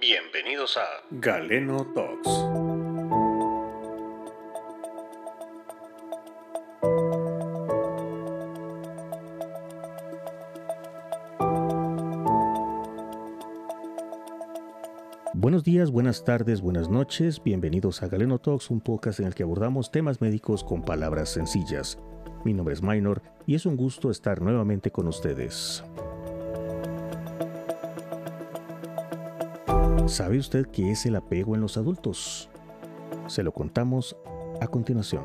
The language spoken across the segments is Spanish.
Bienvenidos a Galeno Talks. Buenos días, buenas tardes, buenas noches. Bienvenidos a Galeno Talks, un podcast en el que abordamos temas médicos con palabras sencillas. Mi nombre es Minor y es un gusto estar nuevamente con ustedes. ¿Sabe usted qué es el apego en los adultos? Se lo contamos a continuación.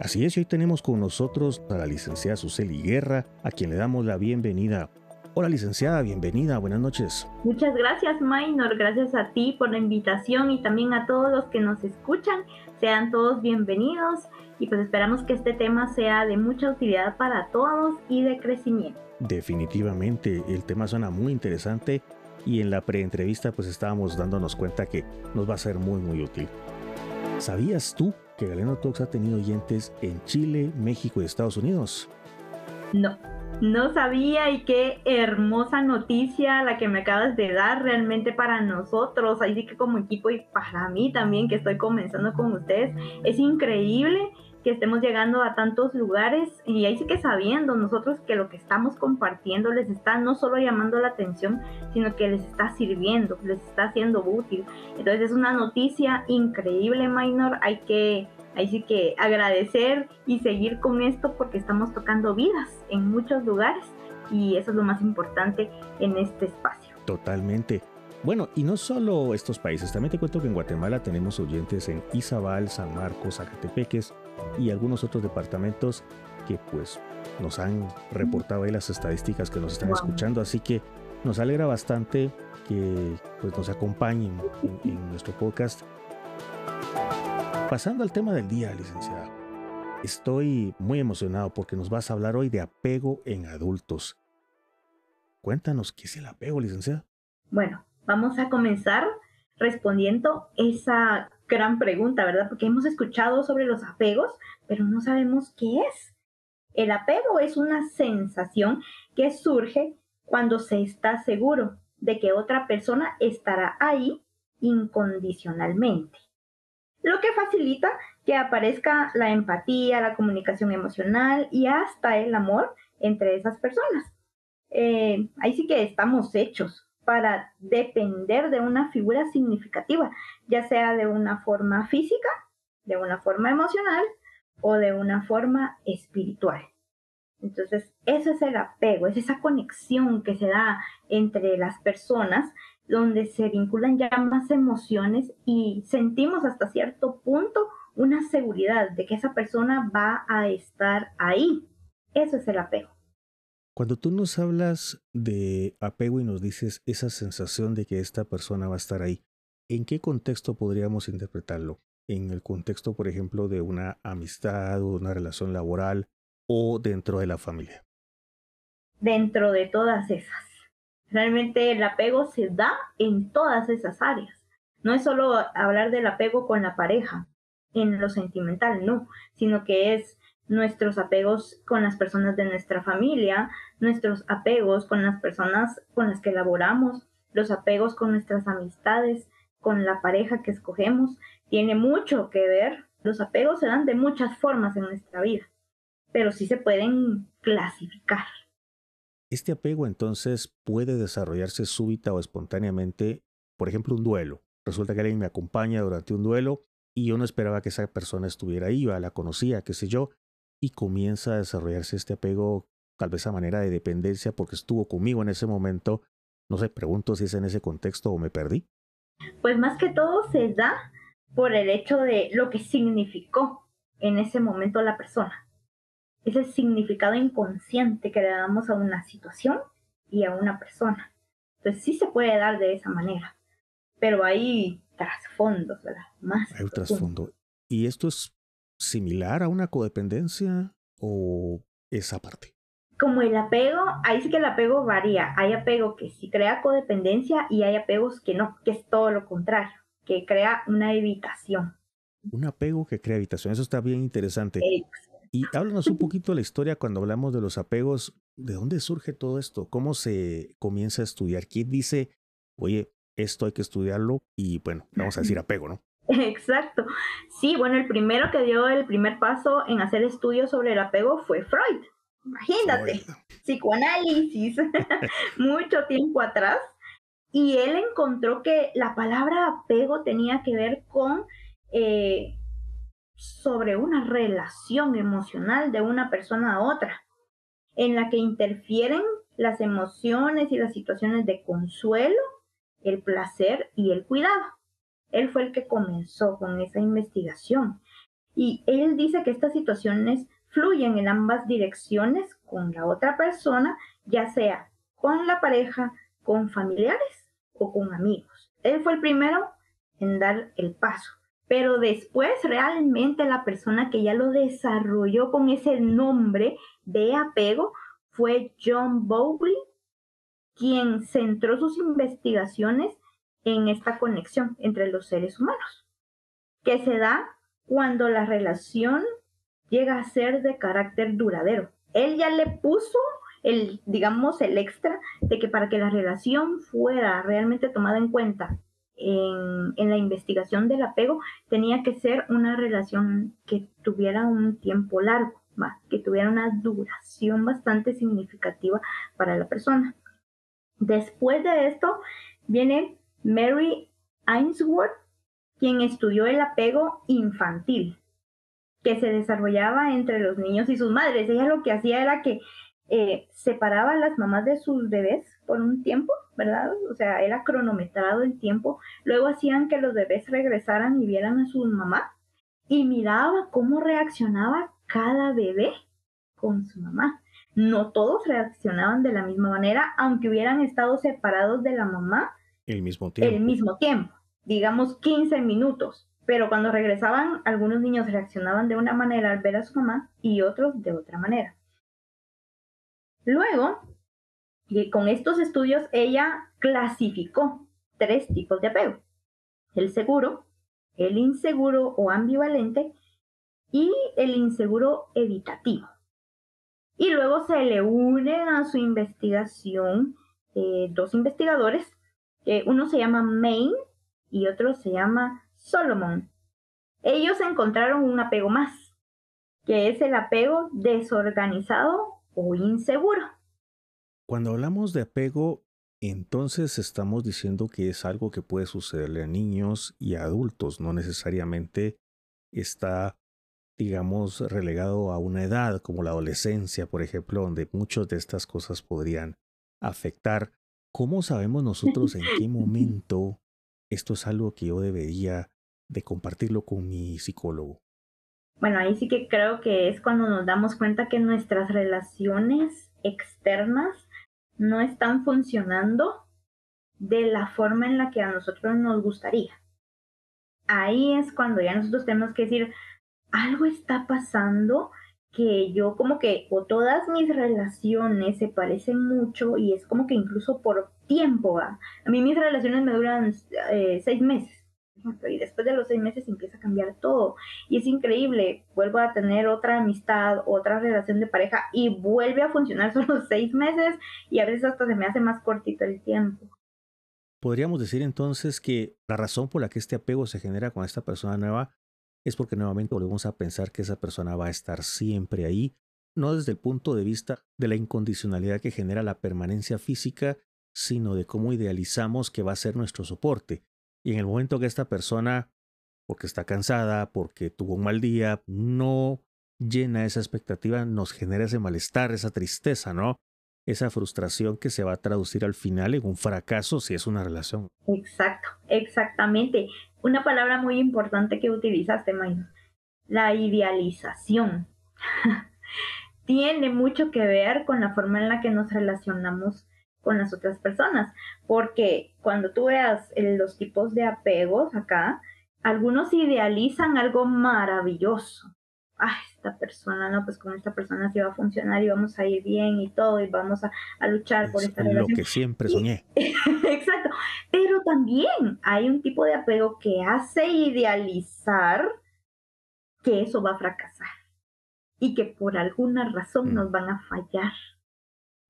Así es, hoy tenemos con nosotros a la licenciada Suseli Guerra, a quien le damos la bienvenida. Hola licenciada, bienvenida, buenas noches. Muchas gracias Minor, gracias a ti por la invitación y también a todos los que nos escuchan. Sean todos bienvenidos y pues esperamos que este tema sea de mucha utilidad para todos y de crecimiento. Definitivamente, el tema suena muy interesante y en la preentrevista pues estábamos dándonos cuenta que nos va a ser muy muy útil. ¿Sabías tú que Galeno Talks ha tenido oyentes en Chile, México y Estados Unidos? No, no sabía y qué hermosa noticia la que me acabas de dar realmente para nosotros, así que como equipo y para mí también que estoy comenzando con ustedes, es increíble que estemos llegando a tantos lugares y ahí sí que sabiendo nosotros que lo que estamos compartiendo les está no solo llamando la atención, sino que les está sirviendo, les está haciendo útil. Entonces es una noticia increíble, Minor, hay que ahí sí que agradecer y seguir con esto porque estamos tocando vidas en muchos lugares y eso es lo más importante en este espacio. Totalmente. Bueno, y no solo estos países, también te cuento que en Guatemala tenemos oyentes en Izabal, San Marcos, Zacatepeques y algunos otros departamentos que pues nos han reportado ahí las estadísticas que nos están escuchando, así que nos alegra bastante que pues nos acompañen en, nuestro podcast. Pasando al tema del día, licenciada, estoy muy emocionado porque nos vas a hablar hoy de apego en adultos. Cuéntanos qué es el apego, licenciada. Bueno, vamos a comenzar respondiendo esa gran pregunta, ¿verdad? Porque hemos escuchado sobre los apegos, pero no sabemos qué es. El apego es una sensación que surge cuando se está seguro de que otra persona estará ahí incondicionalmente, lo que facilita que aparezca la empatía, la comunicación emocional y hasta el amor entre esas personas. Eh, ahí sí que estamos hechos para depender de una figura significativa, ya sea de una forma física, de una forma emocional o de una forma espiritual. Entonces, eso es el apego, es esa conexión que se da entre las personas donde se vinculan ya más emociones y sentimos hasta cierto punto una seguridad de que esa persona va a estar ahí. Eso es el apego. Cuando tú nos hablas de apego y nos dices esa sensación de que esta persona va a estar ahí, ¿en qué contexto podríamos interpretarlo? ¿En el contexto, por ejemplo, de una amistad o una relación laboral o dentro de la familia? Dentro de todas esas. Realmente el apego se da en todas esas áreas. No es solo hablar del apego con la pareja, en lo sentimental, no, sino que es nuestros apegos con las personas de nuestra familia, nuestros apegos con las personas con las que laboramos, los apegos con nuestras amistades, con la pareja que escogemos, tiene mucho que ver. Los apegos se dan de muchas formas en nuestra vida, pero sí se pueden clasificar. Este apego entonces puede desarrollarse súbita o espontáneamente, por ejemplo, un duelo. Resulta que alguien me acompaña durante un duelo y yo no esperaba que esa persona estuviera ahí, la conocía, qué sé yo, y comienza a desarrollarse este apego tal vez a manera de dependencia porque estuvo conmigo en ese momento. No sé, pregunto si es en ese contexto o me perdí. Pues más que todo se da por el hecho de lo que significó en ese momento la persona. Ese significado inconsciente que le damos a una situación y a una persona. Entonces sí se puede dar de esa manera, pero hay trasfondos, ¿verdad? Más. Hay un trasfondo. ¿Y esto es similar a una codependencia o esa parte? Como el apego, ahí sí que el apego varía. Hay apego que sí crea codependencia y hay apegos que no, que es todo lo contrario, que crea una evitación. Un apego que crea evitación, eso está bien interesante. Y háblanos un poquito de la historia cuando hablamos de los apegos. ¿De dónde surge todo esto? ¿Cómo se comienza a estudiar? ¿Quién dice, oye, esto hay que estudiarlo? Y bueno, vamos a decir apego, ¿no? Exacto. Sí, bueno, el primero que dio el primer paso en hacer estudios sobre el apego fue Freud. Imagínate, psicoanálisis, mucho tiempo atrás. Y él encontró que la palabra apego tenía que ver con eh, sobre una relación emocional de una persona a otra, en la que interfieren las emociones y las situaciones de consuelo, el placer y el cuidado. Él fue el que comenzó con esa investigación. Y él dice que estas situaciones fluyen en ambas direcciones con la otra persona, ya sea con la pareja, con familiares o con amigos. Él fue el primero en dar el paso. Pero después realmente la persona que ya lo desarrolló con ese nombre de apego fue John Bowlby, quien centró sus investigaciones en esta conexión entre los seres humanos, que se da cuando la relación llega a ser de carácter duradero. Él ya le puso el, digamos, el extra de que para que la relación fuera realmente tomada en cuenta en, la investigación del apego, tenía que ser una relación que tuviera un tiempo largo, más, que tuviera una duración bastante significativa para la persona. Después de esto viene Mary Ainsworth, quien estudió el apego infantil que se desarrollaba entre los niños y sus madres. Ella lo que hacía era que eh, separaba a las mamás de sus bebés por un tiempo, ¿verdad? O sea, era cronometrado el tiempo. Luego hacían que los bebés regresaran y vieran a su mamá y miraba cómo reaccionaba cada bebé con su mamá. No todos reaccionaban de la misma manera, aunque hubieran estado separados de la mamá el mismo tiempo. El mismo tiempo, digamos 15 minutos. Pero cuando regresaban, algunos niños reaccionaban de una manera al ver a su mamá y otros de otra manera. Luego, con estos estudios, ella clasificó tres tipos de apego. El seguro, el inseguro o ambivalente y el inseguro evitativo. Y luego se le unen a su investigación eh, dos investigadores uno se llama Maine y otro se llama Solomon. Ellos encontraron un apego más, que es el apego desorganizado o inseguro. Cuando hablamos de apego, entonces estamos diciendo que es algo que puede sucederle a niños y a adultos, no necesariamente está, digamos, relegado a una edad como la adolescencia, por ejemplo, donde muchas de estas cosas podrían afectar ¿Cómo sabemos nosotros en qué momento esto es algo que yo debería de compartirlo con mi psicólogo? Bueno, ahí sí que creo que es cuando nos damos cuenta que nuestras relaciones externas no están funcionando de la forma en la que a nosotros nos gustaría. Ahí es cuando ya nosotros tenemos que decir, algo está pasando que yo como que o todas mis relaciones se parecen mucho y es como que incluso por tiempo, a mí mis relaciones me duran eh, seis meses y después de los seis meses empieza a cambiar todo y es increíble, vuelvo a tener otra amistad, otra relación de pareja y vuelve a funcionar solo seis meses y a veces hasta se me hace más cortito el tiempo. Podríamos decir entonces que la razón por la que este apego se genera con esta persona nueva es porque nuevamente volvemos a pensar que esa persona va a estar siempre ahí, no desde el punto de vista de la incondicionalidad que genera la permanencia física, sino de cómo idealizamos que va a ser nuestro soporte. Y en el momento que esta persona, porque está cansada, porque tuvo un mal día, no llena esa expectativa, nos genera ese malestar, esa tristeza, ¿no? Esa frustración que se va a traducir al final en un fracaso si es una relación. Exacto, exactamente una palabra muy importante que utilizaste, Mayra, la idealización. Tiene mucho que ver con la forma en la que nos relacionamos con las otras personas, porque cuando tú veas los tipos de apegos acá, algunos idealizan algo maravilloso, ay, esta persona, no, pues con esta persona sí va a funcionar y vamos a ir bien y todo y vamos a, luchar por esta relación. Lo que siempre soñé. Exacto. Pero también hay un tipo de apego que hace idealizar que eso va a fracasar. y que por alguna razón Mm. nos van a fallar.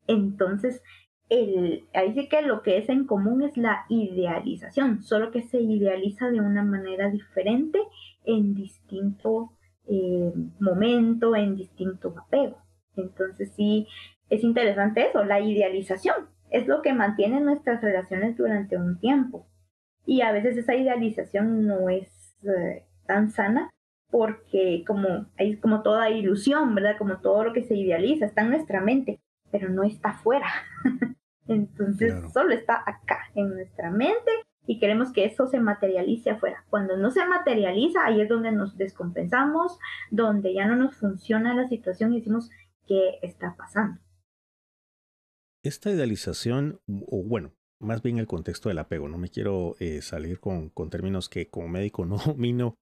Entonces, ahí sí que lo que es en común es la idealización, solo que se idealiza de una manera diferente en distinto eh, momento, en distinto apego. Entonces sí, es interesante eso, la idealización es lo que mantiene nuestras relaciones durante un tiempo. Y a veces esa idealización no es eh, tan sana porque como como toda ilusión, ¿verdad? Como todo lo que se idealiza está en nuestra mente, pero no está afuera. Entonces Claro. solo está acá, en nuestra mente, y queremos que eso se materialice afuera. Cuando no se materializa, ahí es donde nos descompensamos, donde ya no nos funciona la situación y decimos, ¿qué está pasando? Esta idealización, o bueno, más bien el contexto del apego, no me quiero eh, salir con, con términos que como médico no domino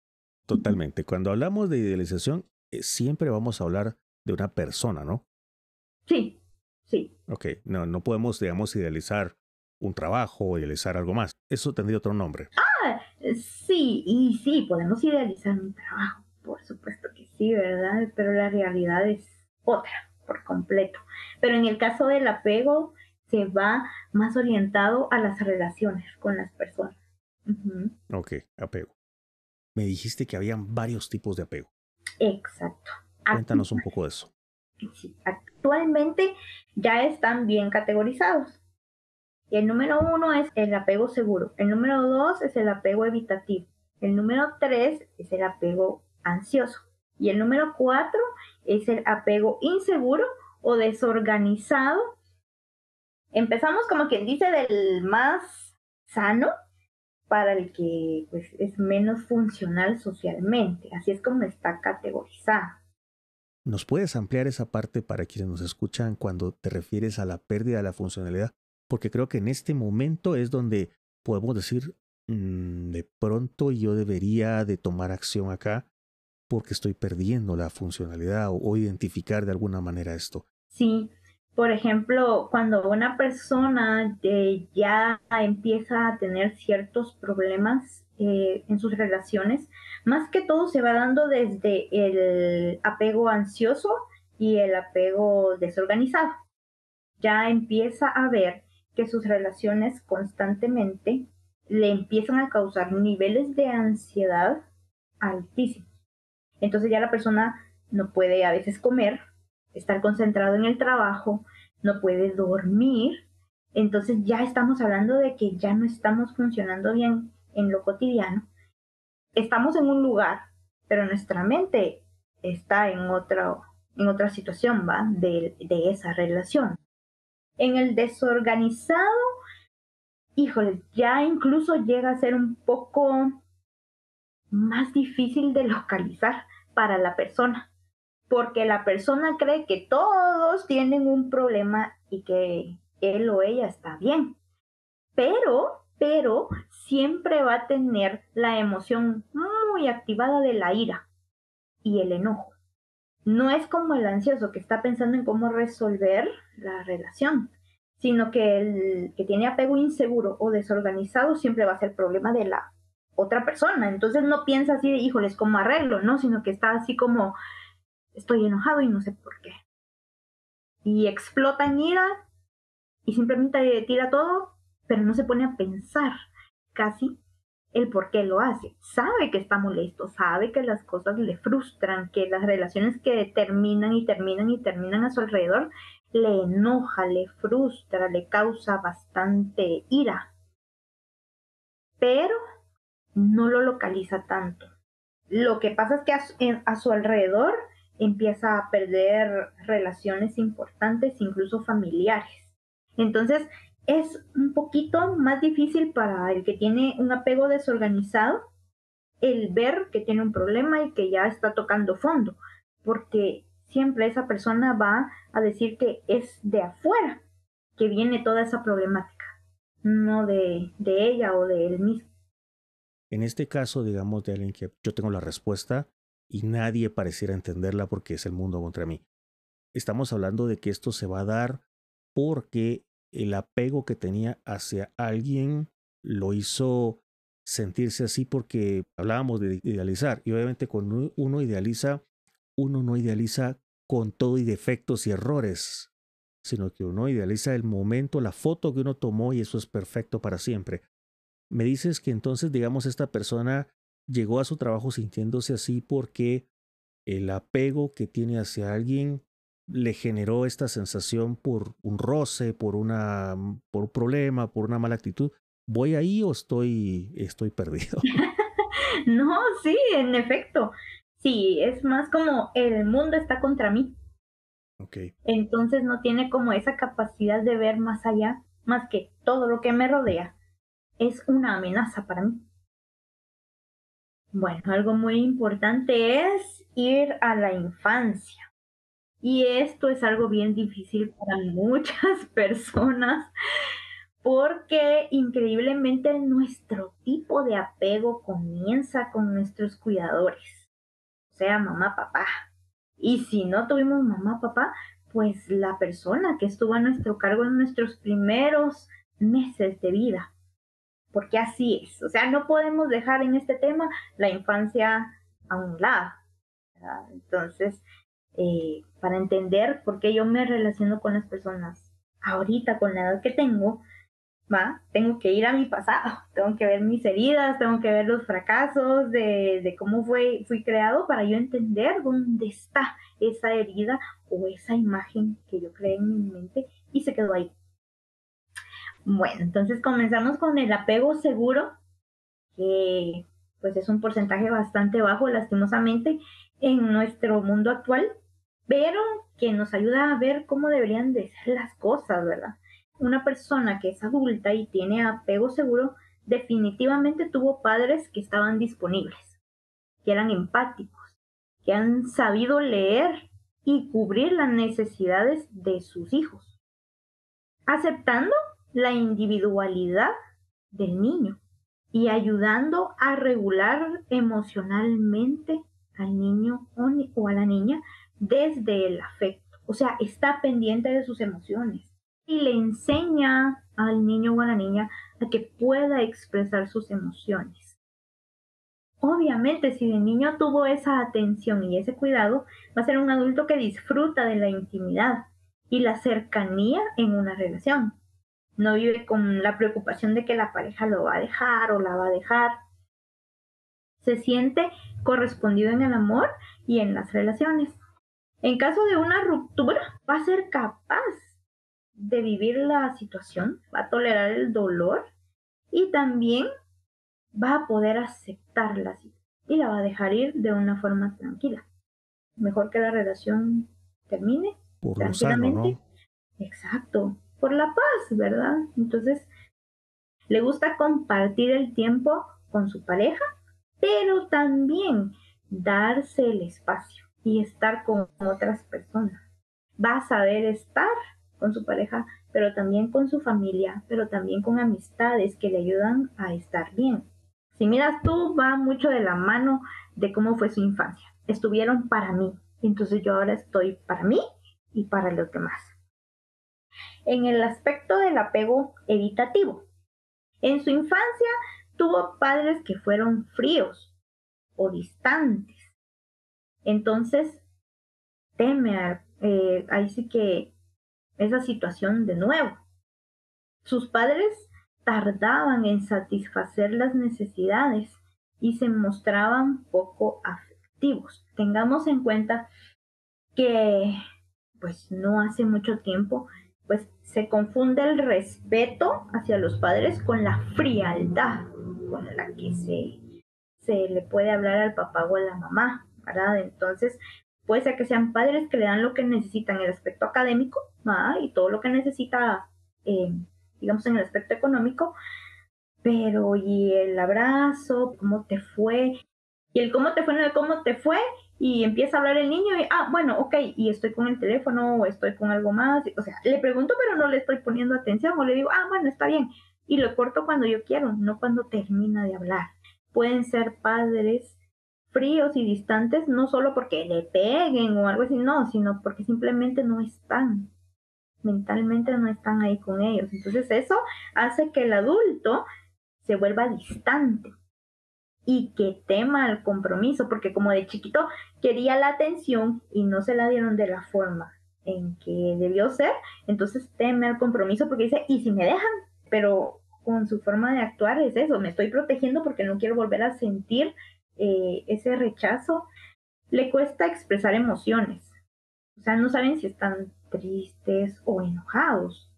totalmente. Cuando hablamos de idealización, eh, siempre vamos a hablar de una persona, ¿no? Sí, sí, Ok, no, no podemos, digamos, idealizar un trabajo o idealizar algo más. Eso tendría otro nombre. Eh, Sí, y sí, podemos idealizar un trabajo, por supuesto que sí, ¿verdad? Pero la realidad es otra, por completo. Pero en el caso del apego, se va más orientado a las relaciones con las personas. Ujú, Ok, apego. Me dijiste que habían varios tipos de apego. Exacto. Cuéntanos un poco de eso. Actualmente ya están bien categorizados. El número uno es el apego seguro. El número dos es el apego evitativo. El número tres es el apego ansioso. Y el número cuatro es el apego inseguro o desorganizado. Empezamos como quien dice del más sano para el que pues, es menos funcional socialmente. Así es como está categorizado. ¿Nos puedes ampliar esa parte para quienes nos escuchan cuando te refieres a la pérdida de la funcionalidad? Porque creo que en este momento es donde podemos decir, "Mm, de pronto yo debería de tomar acción acá porque estoy perdiendo la funcionalidad o, identificar de alguna manera esto. Sí, por ejemplo, cuando una persona eh, ya empieza a tener ciertos problemas eh, en sus relaciones, más que todo se va dando desde el apego ansioso y el apego desorganizado. Ya empieza a ver que sus relaciones constantemente le empiezan a causar niveles de ansiedad altísimos. Entonces ya la persona no puede a veces comer, estar concentrado en el trabajo, no puede dormir. Entonces ya estamos hablando de que ya no estamos funcionando bien en lo cotidiano. Estamos en un lugar, pero nuestra mente está en otra, en otra situación, ¿va? De, de esa relación. En el desorganizado, híjole, ya incluso llega a ser un poco más difícil de localizar para la persona porque la persona cree que todos tienen un problema y que él o ella está bien. Pero, pero siempre va a tener la emoción muy activada de la ira y el enojo. No es como el ansioso que está pensando en cómo resolver la relación, sino que el que tiene apego inseguro o desorganizado siempre va a ser problema de la otra persona. Entonces no piensa así de, híjoles, ¿cómo arreglo? No, sino que está así como, estoy enojado y no sé por qué. Y explota en ira y simplemente tira todo, pero no se pone a pensar casi el por qué lo hace. Sabe que está molesto, sabe que las cosas le frustran, que las relaciones que terminan y terminan y terminan a su alrededor le enoja, le frustra, le causa bastante ira. Pero no lo localiza tanto. Lo que pasa es que su, a su alrededor empieza a perder relaciones importantes, incluso familiares. Entonces, es un poquito más difícil para el que tiene un apego desorganizado el ver que tiene un problema y que ya está tocando fondo, porque siempre esa persona va a decir que es de afuera que viene toda esa problemática, no de, de ella o de él mismo. En este caso, digamos, de alguien que yo tengo la respuesta y nadie pareciera entenderla porque es el mundo contra mí. Estamos hablando de que esto se va a dar porque el apego que tenía hacia alguien lo hizo sentirse así porque hablábamos de idealizar y obviamente cuando uno idealiza, uno no idealiza con todo y defectos y errores, sino que uno idealiza el momento, la foto que uno tomó y eso es perfecto para siempre. Me dices que entonces, digamos, esta persona llegó a su trabajo sintiéndose así porque el apego que tiene hacia alguien le generó esta sensación por un roce, por, una, por un problema, por una mala actitud. ¿Voy ahí o estoy, estoy perdido? no, sí, en efecto. Sí, es más como el mundo está contra mí. Okay. Entonces no tiene como esa capacidad de ver más allá, más que todo lo que me rodea es una amenaza para mí. Bueno, algo muy importante es ir a la infancia. Y esto es algo bien difícil para muchas personas porque increíblemente nuestro tipo de apego comienza con nuestros cuidadores, o sea, mamá, papá. Y si no tuvimos mamá, papá, pues la persona que estuvo a nuestro cargo en nuestros primeros meses de vida porque así es. O sea, no podemos dejar en este tema la infancia a un lado. Entonces, eh, para entender por qué yo me relaciono con las personas ahorita, con la edad que tengo, ¿va? Tengo que ir a mi pasado, tengo que ver mis heridas, tengo que ver los fracasos de, de cómo fue, fui creado para yo entender dónde está esa herida o esa imagen que yo creé en mi mente y se quedó ahí. Bueno, entonces comenzamos con el apego seguro, que pues es un porcentaje bastante bajo, lastimosamente, en nuestro mundo actual, pero que nos ayuda a ver cómo deberían de ser las cosas, ¿verdad? Una persona que es adulta y tiene apego seguro, definitivamente tuvo padres que estaban disponibles, que eran empáticos, que han sabido leer y cubrir las necesidades de sus hijos, aceptando la individualidad del niño y ayudando a regular emocionalmente al niño o a la niña desde el afecto. O sea, está pendiente de sus emociones y le enseña al niño o a la niña a que pueda expresar sus emociones. Obviamente, si el niño tuvo esa atención y ese cuidado, va a ser un adulto que disfruta de la intimidad y la cercanía en una relación no vive con la preocupación de que la pareja lo va a dejar o la va a dejar. Se siente correspondido en el amor y en las relaciones. En caso de una ruptura, va a ser capaz de vivir la situación, va a tolerar el dolor y también va a poder aceptarla y la va a dejar ir de una forma tranquila. Mejor que la relación termine Por tranquilamente. Exacto por la paz, ¿verdad? Entonces, le gusta compartir el tiempo con su pareja, pero también darse el espacio y estar con otras personas. Va a saber estar con su pareja, pero también con su familia, pero también con amistades que le ayudan a estar bien. Si miras tú, va mucho de la mano de cómo fue su infancia. Estuvieron para mí, entonces yo ahora estoy para mí y para los demás en el aspecto del apego evitativo. En su infancia tuvo padres que fueron fríos o distantes. Entonces, teme eh, ahí sí que esa situación de nuevo. Sus padres tardaban en satisfacer las necesidades y se mostraban poco afectivos. Tengamos en cuenta que pues no hace mucho tiempo pues se confunde el respeto hacia los padres con la frialdad con la que se, se le puede hablar al papá o a la mamá, Entonces, puede ser que sean padres que le dan lo que necesitan en el aspecto académico y todo lo que necesita, eh, digamos, en el aspecto económico, pero y el abrazo, cómo te fue, y el cómo te fue, no de cómo te fue, y empieza a hablar el niño y, ah, bueno, ok, y estoy con el teléfono o estoy con algo más, o sea, le pregunto pero no le estoy poniendo atención o le digo, ah, bueno, está bien, y lo corto cuando yo quiero, no cuando termina de hablar. Pueden ser padres fríos y distantes, no solo porque le peguen o algo así, no, sino porque simplemente no están, mentalmente no están ahí con ellos. Entonces eso hace que el adulto se vuelva distante y que tema el compromiso, porque como de chiquito quería la atención y no se la dieron de la forma en que debió ser, entonces teme al compromiso porque dice, ¿y si me dejan? Pero con su forma de actuar es eso, me estoy protegiendo porque no quiero volver a sentir eh, ese rechazo. Le cuesta expresar emociones, o sea, no saben si están tristes o enojados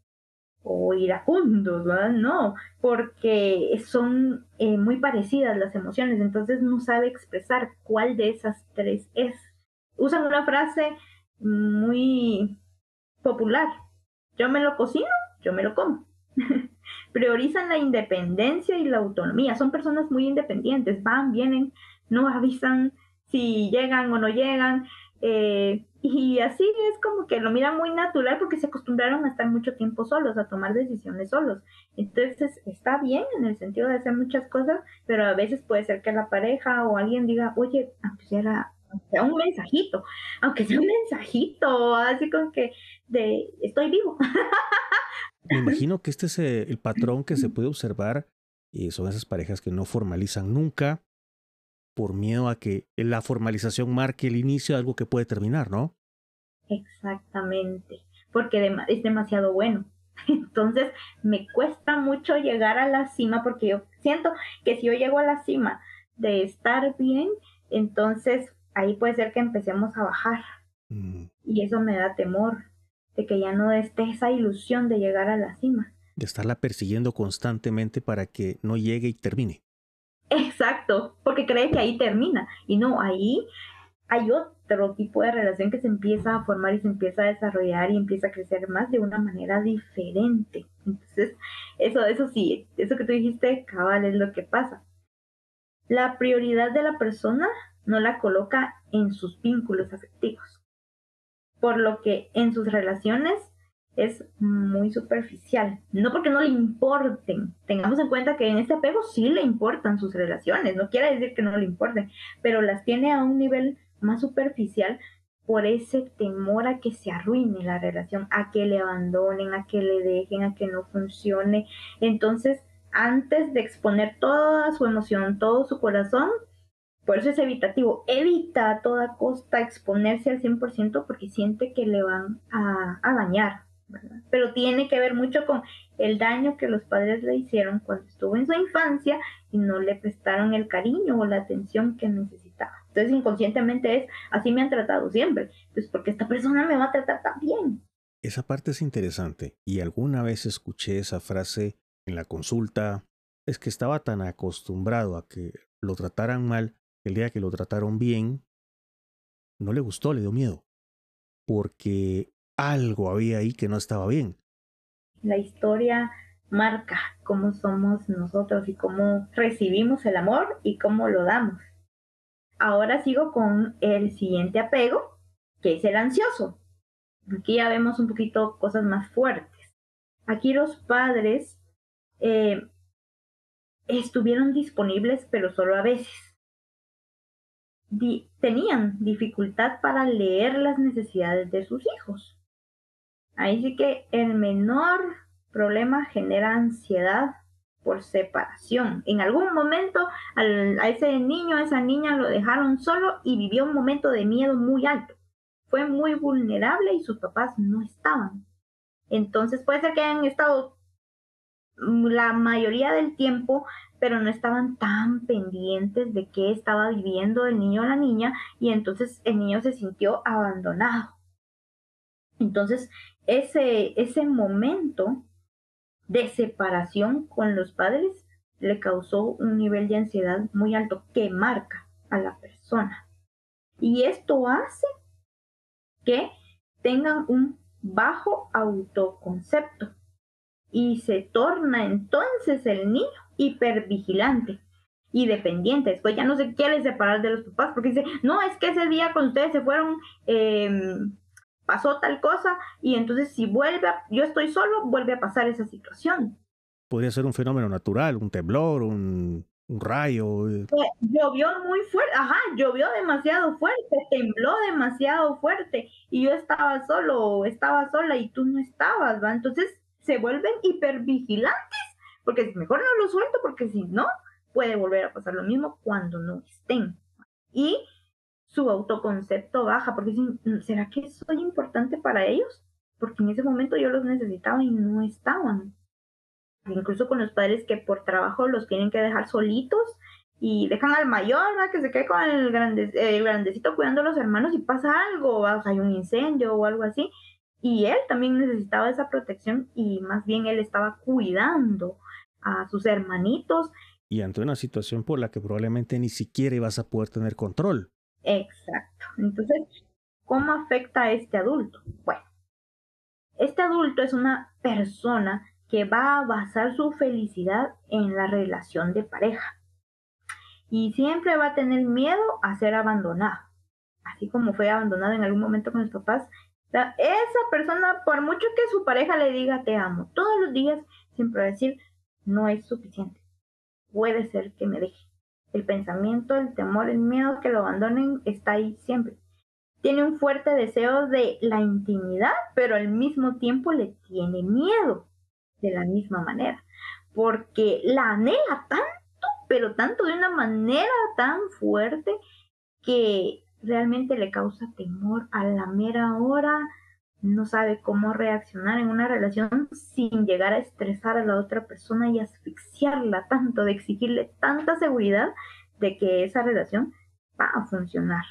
o iracundos, ¿verdad? No, porque son eh, muy parecidas las emociones, entonces no sabe expresar cuál de esas tres es. Usan una frase muy popular, yo me lo cocino, yo me lo como. Priorizan la independencia y la autonomía, son personas muy independientes, van, vienen, no avisan si llegan o no llegan, eh, y así es como que lo miran muy natural porque se acostumbraron a estar mucho tiempo solos, a tomar decisiones solos. Entonces está bien en el sentido de hacer muchas cosas, pero a veces puede ser que la pareja o alguien diga, oye, aunque sea, sea un mensajito, aunque sea un mensajito, así como que de estoy vivo. Me imagino que este es eh, el patrón que se puede observar y son esas parejas que no formalizan nunca, por miedo a que la formalización marque el inicio de algo que puede terminar, ¿no? Exactamente, porque es demasiado bueno. Entonces me cuesta mucho llegar a la cima porque yo siento que si yo llego a la cima de estar bien, entonces ahí puede ser que empecemos a bajar. Mm. Y eso me da temor de que ya no esté esa ilusión de llegar a la cima. De estarla persiguiendo constantemente para que no llegue y termine. Exacto, porque cree que ahí termina. Y no, ahí hay otro tipo de relación que se empieza a formar y se empieza a desarrollar y empieza a crecer más de una manera diferente. Entonces, eso, eso sí, eso que tú dijiste, cabal, es lo que pasa. La prioridad de la persona no la coloca en sus vínculos afectivos. Por lo que en sus relaciones es muy superficial. No porque no le importen. Tengamos en cuenta que en este apego sí le importan sus relaciones. No quiere decir que no le importen, pero las tiene a un nivel más superficial por ese temor a que se arruine la relación, a que le abandonen, a que le dejen, a que no funcione. Entonces, antes de exponer toda su emoción, todo su corazón, por eso es evitativo, evita a toda costa exponerse al 100% porque siente que le van a, a dañar, pero tiene que ver mucho con el daño que los padres le hicieron cuando estuvo en su infancia y no le prestaron el cariño o la atención que necesitaba. Entonces inconscientemente es, así me han tratado siempre, pues porque esta persona me va a tratar tan bien. Esa parte es interesante y alguna vez escuché esa frase en la consulta, es que estaba tan acostumbrado a que lo trataran mal, el día que lo trataron bien, no le gustó, le dio miedo, porque algo había ahí que no estaba bien. La historia marca cómo somos nosotros y cómo recibimos el amor y cómo lo damos. Ahora sigo con el siguiente apego, que es el ansioso. Aquí ya vemos un poquito cosas más fuertes. Aquí los padres eh, estuvieron disponibles, pero solo a veces. tenían dificultad para leer las necesidades de sus hijos. Ahí sí que el menor problema genera ansiedad por separación. En algún momento a ese niño, a esa niña lo dejaron solo y vivió un momento de miedo muy alto. Fue muy vulnerable y sus papás no estaban. Entonces puede ser que hayan estado la mayoría del tiempo, pero no estaban tan pendientes de qué estaba viviendo el niño o la niña y entonces el niño se sintió abandonado. Entonces, ese, ese momento de separación con los padres le causó un nivel de ansiedad muy alto que marca a la persona. Y esto hace que tengan un bajo autoconcepto y se torna entonces el niño hipervigilante y dependiente. Después ya no se quiere separar de los papás porque dice, no, es que ese día cuando ustedes se fueron, eh, pasó tal cosa y entonces si vuelve, yo estoy solo, vuelve a pasar esa situación. Podría ser un fenómeno natural, un temblor, un, rayo. Eh. Llovió muy fuerte, ajá, llovió demasiado fuerte, tembló demasiado fuerte y yo estaba solo, estaba sola y tú no estabas, ¿va? Entonces se vuelven hipervigilantes porque mejor no lo suelto porque si no, puede volver a pasar lo mismo cuando no estén. Y su autoconcepto baja, porque mm, ¿será que soy importante para ellos? Porque en ese momento yo los necesitaba y no estaban. Incluso con los padres que por trabajo los tienen que dejar solitos y dejan al mayor, que se quede con el, grandecito cuidando a los hermanos y pasa algo, o sea, hay un incendio o algo así. Y él también necesitaba esa protección y más bien él estaba cuidando a sus hermanitos. Y ante una situación por la que probablemente ni siquiera ibas a poder tener control. Exacto. Entonces, ¿cómo afecta a este adulto? Bueno, este adulto es una persona que va a basar su felicidad en la relación de pareja. Y siempre va a tener miedo a ser abandonado. Así como fue abandonado en algún momento con los papás. esa persona, por mucho que su pareja le diga te amo, todos los días siempre va a decir no es suficiente. Puede ser que me deje. El pensamiento, el temor, el miedo que lo abandonen está ahí siempre. Tiene un fuerte deseo de la intimidad, pero al mismo tiempo le tiene miedo de la misma manera, porque la anhela tanto, pero tanto de una manera tan fuerte que realmente le causa temor a la mera hora, no sabe cómo reaccionar en una relación sin llegar a estresar a la otra persona y asfixiarla tanto, de exigirle tanta seguridad de que esa relación va a funcionar.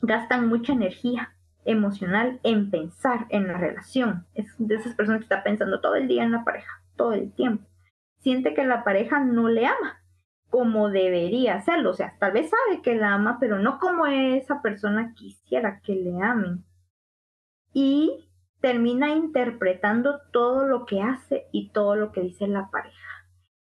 Gastan mucha energía emocional en pensar en la relación. Es de esas personas que está pensando todo el día en la pareja, todo el tiempo. Siente que la pareja no le ama como debería hacerlo. O sea, tal vez sabe que la ama, pero no como esa persona quisiera que le amen. Y termina interpretando todo lo que hace y todo lo que dice la pareja.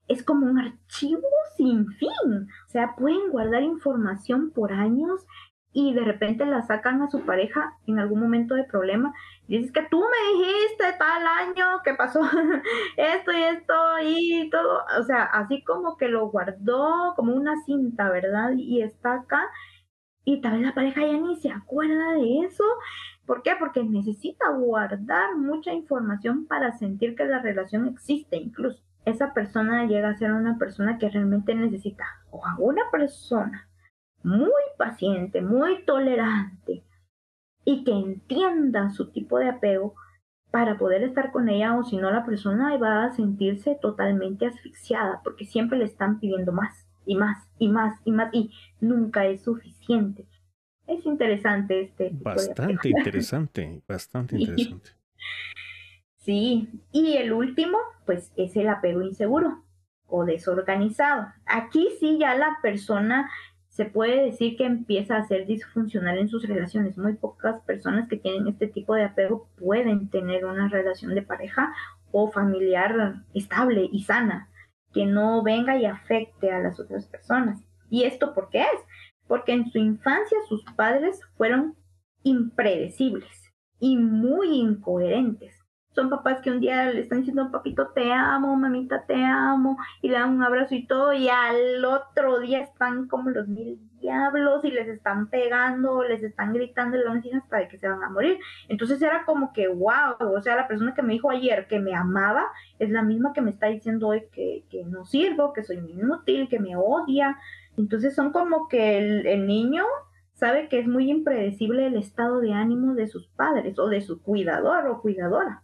Es como un archivo sin fin. O sea, pueden guardar información por años y de repente la sacan a su pareja en algún momento de problema y dices que tú me dijiste tal año que pasó esto y esto y todo, o sea, así como que lo guardó como una cinta, ¿verdad? Y está acá y tal vez la pareja ya ni se acuerda de eso. ¿Por qué? Porque necesita guardar mucha información para sentir que la relación existe incluso. Esa persona llega a ser una persona que realmente necesita o a una persona muy paciente, muy tolerante y que entienda su tipo de apego para poder estar con ella o si no la persona va a sentirse totalmente asfixiada porque siempre le están pidiendo más y más y más y más y nunca es suficiente. Es interesante este. Bastante interesante, bastante interesante. Sí, y el último, pues es el apego inseguro o desorganizado. Aquí sí ya la persona se puede decir que empieza a ser disfuncional en sus relaciones. Muy pocas personas que tienen este tipo de apego pueden tener una relación de pareja o familiar estable y sana, que no venga y afecte a las otras personas. ¿Y esto por qué es? Porque en su infancia sus padres fueron impredecibles y muy incoherentes son papás que un día le están diciendo, papito, te amo, mamita, te amo, y le dan un abrazo y todo, y al otro día están como los mil diablos y les están pegando, les están gritando y lo dicen hasta de que se van a morir. Entonces era como que, wow, o sea, la persona que me dijo ayer que me amaba es la misma que me está diciendo hoy que, que no sirvo, que soy inútil, que me odia. Entonces son como que el, el niño sabe que es muy impredecible el estado de ánimo de sus padres o de su cuidador o cuidadora.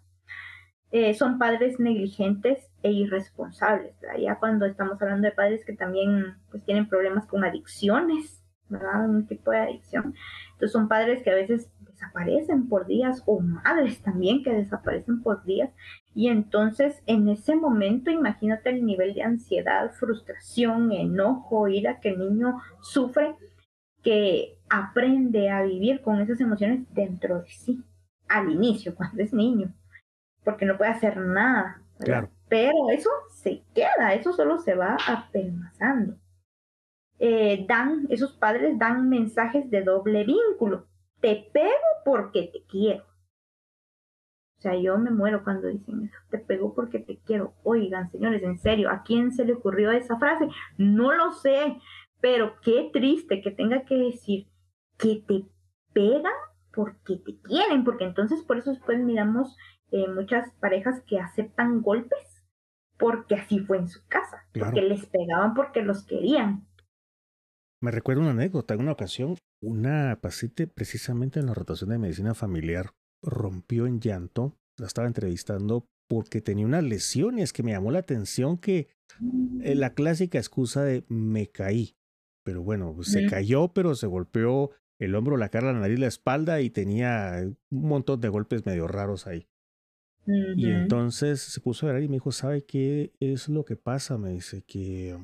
Eh, son padres negligentes e irresponsables. Ya cuando estamos hablando de padres que también pues, tienen problemas con adicciones, ¿verdad? Un tipo de adicción. Entonces son padres que a veces desaparecen por días o madres también que desaparecen por días. Y entonces en ese momento imagínate el nivel de ansiedad, frustración, enojo, ira que el niño sufre, que aprende a vivir con esas emociones dentro de sí, al inicio, cuando es niño porque no puede hacer nada. Pero eso se queda, eso solo se va apelmazando. Eh, dan, esos padres dan mensajes de doble vínculo. Te pego porque te quiero. O sea, yo me muero cuando dicen eso. Te pego porque te quiero. Oigan, señores, en serio, ¿a quién se le ocurrió esa frase? No lo sé, pero qué triste que tenga que decir que te pegan porque te quieren, porque entonces por eso después miramos eh, muchas parejas que aceptan golpes porque así fue en su casa, porque les pegaban porque los querían. Me recuerdo una anécdota, en una ocasión, una paciente precisamente en la rotación de medicina familiar rompió en llanto, la estaba entrevistando porque tenía unas lesiones que me llamó la atención que eh, la clásica excusa de me caí. Pero bueno, se cayó, pero se golpeó el hombro, la cara, la nariz, la espalda y tenía un montón de golpes medio raros ahí. Y entonces se puso a ver y me dijo, ¿sabe qué es lo que pasa? Me dice que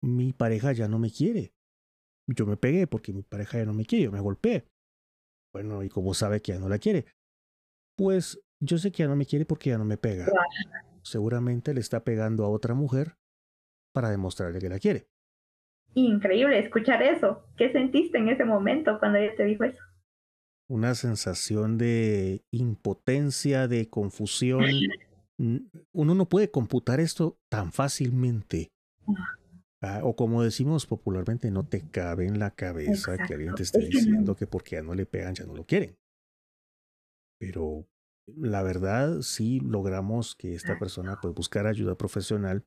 mi pareja ya no me quiere. Yo me pegué porque mi pareja ya no me quiere, yo me golpeé. Bueno, ¿y cómo sabe que ya no la quiere? Pues yo sé que ya no me quiere porque ya no me pega. Seguramente le está pegando a otra mujer para demostrarle que la quiere. Increíble escuchar eso. ¿Qué sentiste en ese momento cuando ella te dijo eso? Una sensación de impotencia, de confusión. Uno no puede computar esto tan fácilmente. Ah, o como decimos popularmente, no te cabe en la cabeza que alguien te esté diciendo que porque ya no le pegan, ya no lo quieren. Pero la verdad, sí logramos que esta persona pues buscar ayuda profesional.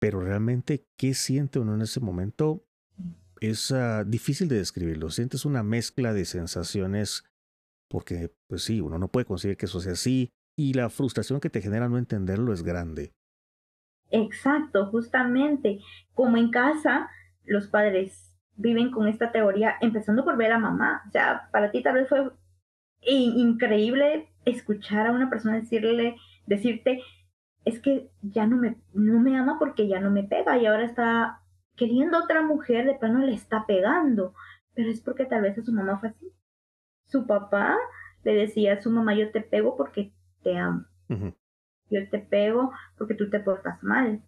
Pero realmente, ¿qué siente uno en ese momento? Es ah, difícil de describirlo. Sientes una mezcla de sensaciones porque, pues sí, uno no puede conseguir que eso sea así y la frustración que te genera no entenderlo es grande. Exacto, justamente. Como en casa, los padres viven con esta teoría, empezando por ver a mamá. O sea, para ti tal vez fue increíble escuchar a una persona decirle, decirte, es que ya no me, no me ama porque ya no me pega y ahora está queriendo otra mujer, de plano le está pegando, pero es porque tal vez a su mamá fue así. Su papá le decía a su mamá, yo te pego porque te amo. Yo te pego porque tú te portas mal,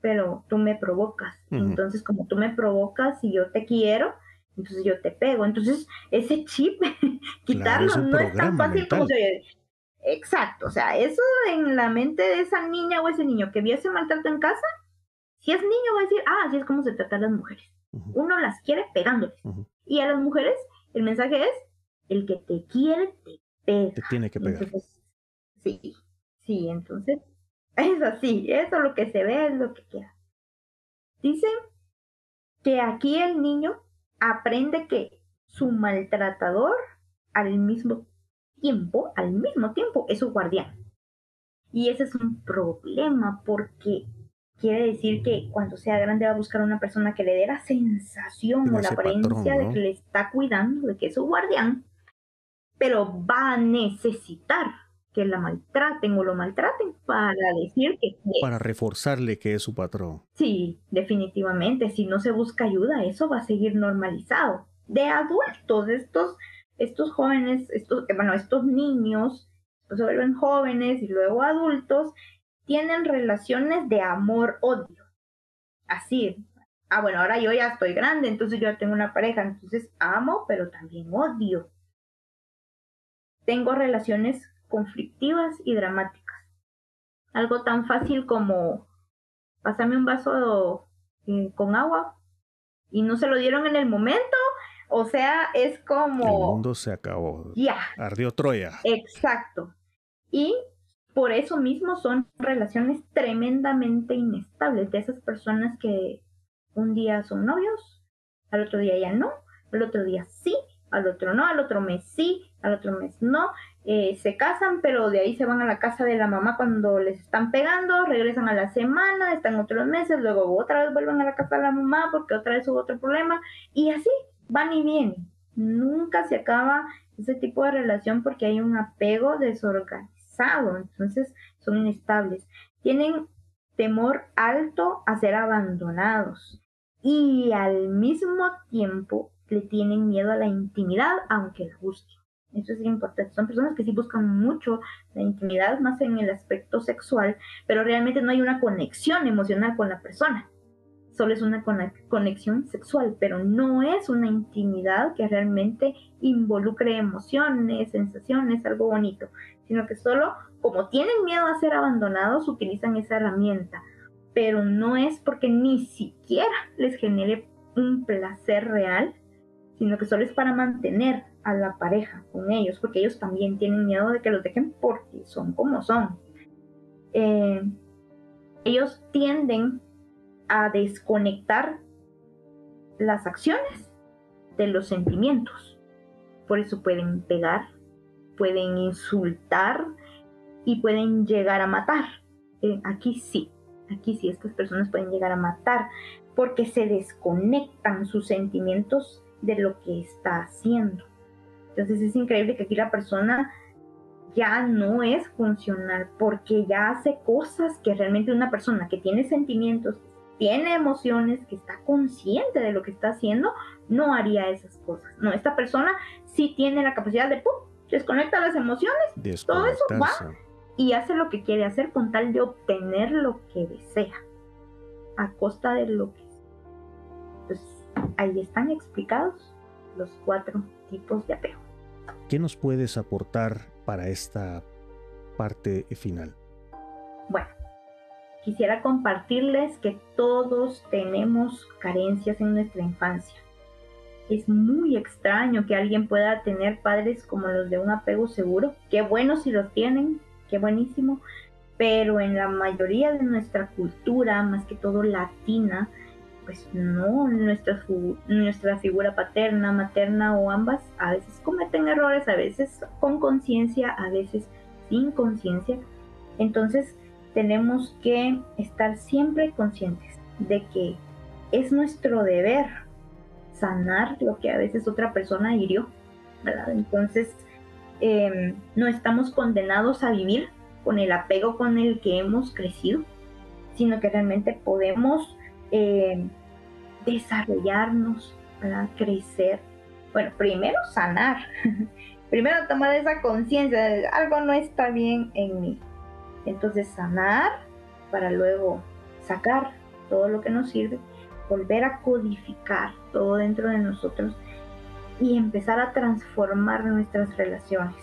pero tú me provocas. Entonces, como tú me provocas y yo te quiero, entonces yo te pego. Entonces, ese chip, quitarlo no es tan fácil como se... Exacto, o sea, eso en la mente de esa niña o ese niño que vio ese maltrato en casa, si es niño, va a decir, ah, así es como se trata a las mujeres. Uno las quiere pegándoles. Y a las mujeres, el mensaje es, el que te quiere, te pega. Te tiene que pegar. sí, sí, entonces, es así, eso es lo que se ve, es lo que queda. Dice que aquí el niño aprende que su maltratador al mismo tiempo, al mismo tiempo, es su guardián. Y ese es un problema porque quiere decir que cuando sea grande va a buscar una persona que le dé la sensación o la apariencia de que le está cuidando, de que es su guardián, pero va a necesitar que la maltraten o lo maltraten para decir que... Para reforzarle que es su patrón. Sí, definitivamente. Si no se busca ayuda, eso va a seguir normalizado. De adultos, estos, estos jóvenes, estos, bueno, estos niños, pues se vuelven jóvenes y luego adultos, tienen relaciones de amor-odio. Así. Ah, bueno, ahora yo ya estoy grande, entonces yo ya tengo una pareja, entonces amo, pero también odio. Tengo relaciones conflictivas y dramáticas. Algo tan fácil como pasarme un vaso eh, con agua y no se lo dieron en el momento. O sea, es como... El mundo se acabó. Ya. Ardió Troya. Exacto. Y por eso mismo son relaciones tremendamente inestables de esas personas que un día son novios, al otro día ya no, al otro día sí, al otro no, al otro mes sí, al otro mes no, eh, se casan, pero de ahí se van a la casa de la mamá cuando les están pegando, regresan a la semana, están otros meses, luego otra vez vuelven a la casa de la mamá porque otra vez hubo otro problema, y así van y vienen. Nunca se acaba ese tipo de relación porque hay un apego desorganizado entonces son inestables. Tienen temor alto a ser abandonados y al mismo tiempo le tienen miedo a la intimidad, aunque les guste. Eso es importante. Son personas que sí buscan mucho la intimidad, más en el aspecto sexual, pero realmente no hay una conexión emocional con la persona. Solo es una conexión sexual, pero no es una intimidad que realmente involucre emociones, sensaciones, algo bonito sino que solo como tienen miedo a ser abandonados utilizan esa herramienta, pero no es porque ni siquiera les genere un placer real, sino que solo es para mantener a la pareja con ellos, porque ellos también tienen miedo de que los dejen porque son como son. Eh, ellos tienden a desconectar las acciones de los sentimientos. Por eso pueden pegar, pueden insultar y pueden llegar a matar. Eh, aquí sí, aquí sí, estas personas pueden llegar a matar porque se desconectan sus sentimientos de lo que está haciendo. Entonces es increíble que aquí la persona ya no es funcional porque ya hace cosas que realmente una persona que tiene sentimientos, tiene emociones, que está consciente de lo que está haciendo, no haría esas cosas. No, esta persona sí tiene la capacidad de ¡pum! desconecta las emociones, todo eso va y hace lo que quiere hacer con tal de obtener lo que desea, a costa de lo que... Pues ahí están explicados los cuatro tipos de apego. ¿Qué nos puedes aportar para esta parte final? Bueno, quisiera compartirles que todos tenemos carencias en nuestra infancia. Es muy extraño que alguien pueda tener padres como los de un apego seguro. Qué bueno si los tienen, qué buenísimo. Pero en la mayoría de nuestra cultura, más que todo latina, pues no, nuestra, nuestra figura paterna, materna o ambas a veces cometen errores, a veces con conciencia, a veces sin conciencia. Entonces tenemos que estar siempre conscientes de que es nuestro deber sanar lo que a veces otra persona hirió, ¿verdad? Entonces em, no estamos condenados a vivir con el apego con el que hemos crecido, sino que realmente podemos eh, desarrollarnos, crecer. Bueno, primero sanar, primero tomar esa conciencia de algo no está bien en mí. Entonces sanar para luego sacar todo lo que nos sirve, volver a codificar todo dentro de nosotros y empezar a transformar nuestras relaciones.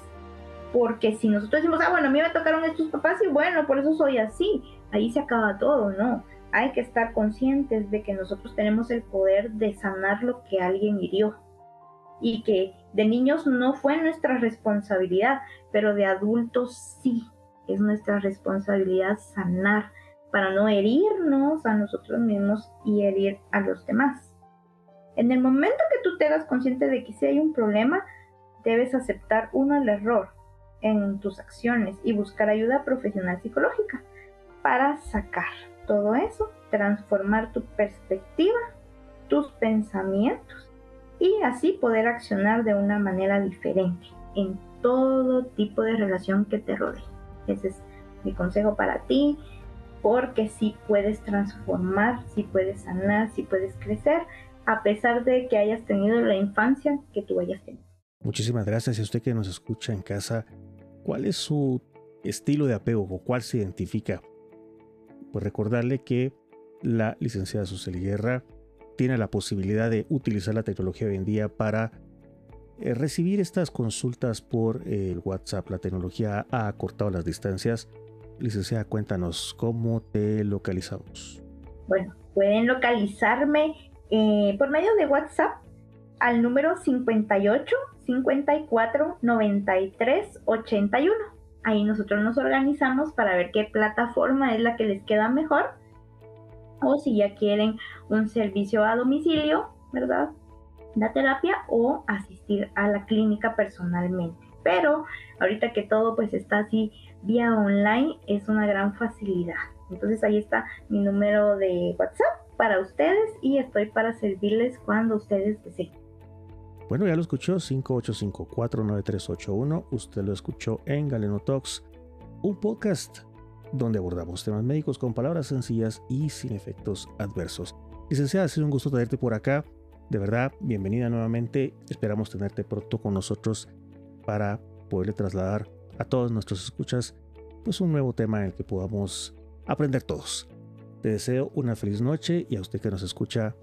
Porque si nosotros decimos, ah, bueno, a mí me tocaron estos papás y bueno, por eso soy así, ahí se acaba todo, no hay que estar conscientes de que nosotros tenemos el poder de sanar lo que alguien hirió y que de niños no fue nuestra responsabilidad, pero de adultos sí es nuestra responsabilidad sanar para no herirnos a nosotros mismos y herir a los demás. En el momento que tú te das consciente de que si hay un problema, debes aceptar uno el error en tus acciones y buscar ayuda profesional psicológica para sacar todo eso, transformar tu perspectiva, tus pensamientos y así poder accionar de una manera diferente en todo tipo de relación que te rodee. Ese es mi consejo para ti, porque si puedes transformar, si puedes sanar, si puedes crecer, a pesar de que hayas tenido la infancia que tú hayas tenido. Muchísimas gracias. a usted que nos escucha en casa, ¿cuál es su estilo de apego o cuál se identifica? Pues recordarle que la licenciada Suseli Guerra tiene la posibilidad de utilizar la tecnología hoy en día para eh, recibir estas consultas por el WhatsApp. La tecnología ha acortado las distancias. Licenciada, cuéntanos cómo te localizamos. Bueno, pueden localizarme eh, por medio de WhatsApp al número 58 54 93 81 ahí nosotros nos organizamos para ver qué plataforma es la que les queda mejor. O si ya quieren un servicio a domicilio, ¿verdad? La terapia o asistir a la clínica personalmente. Pero ahorita que todo pues está así vía online es una gran facilidad. Entonces ahí está mi número de WhatsApp para ustedes y estoy para servirles cuando ustedes deseen. Bueno, ya lo escuchó, 58549381. Usted lo escuchó en Galeno Talks, un podcast donde abordamos temas médicos con palabras sencillas y sin efectos adversos. Licenciada, ha sido un gusto tenerte por acá. De verdad, bienvenida nuevamente. Esperamos tenerte pronto con nosotros para poderle trasladar a todos nuestros escuchas pues un nuevo tema en el que podamos aprender todos. Te deseo una feliz noche y a usted que nos escucha,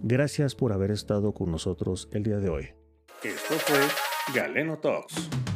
gracias por haber estado con nosotros el día de hoy. Esto fue Galeno Talks.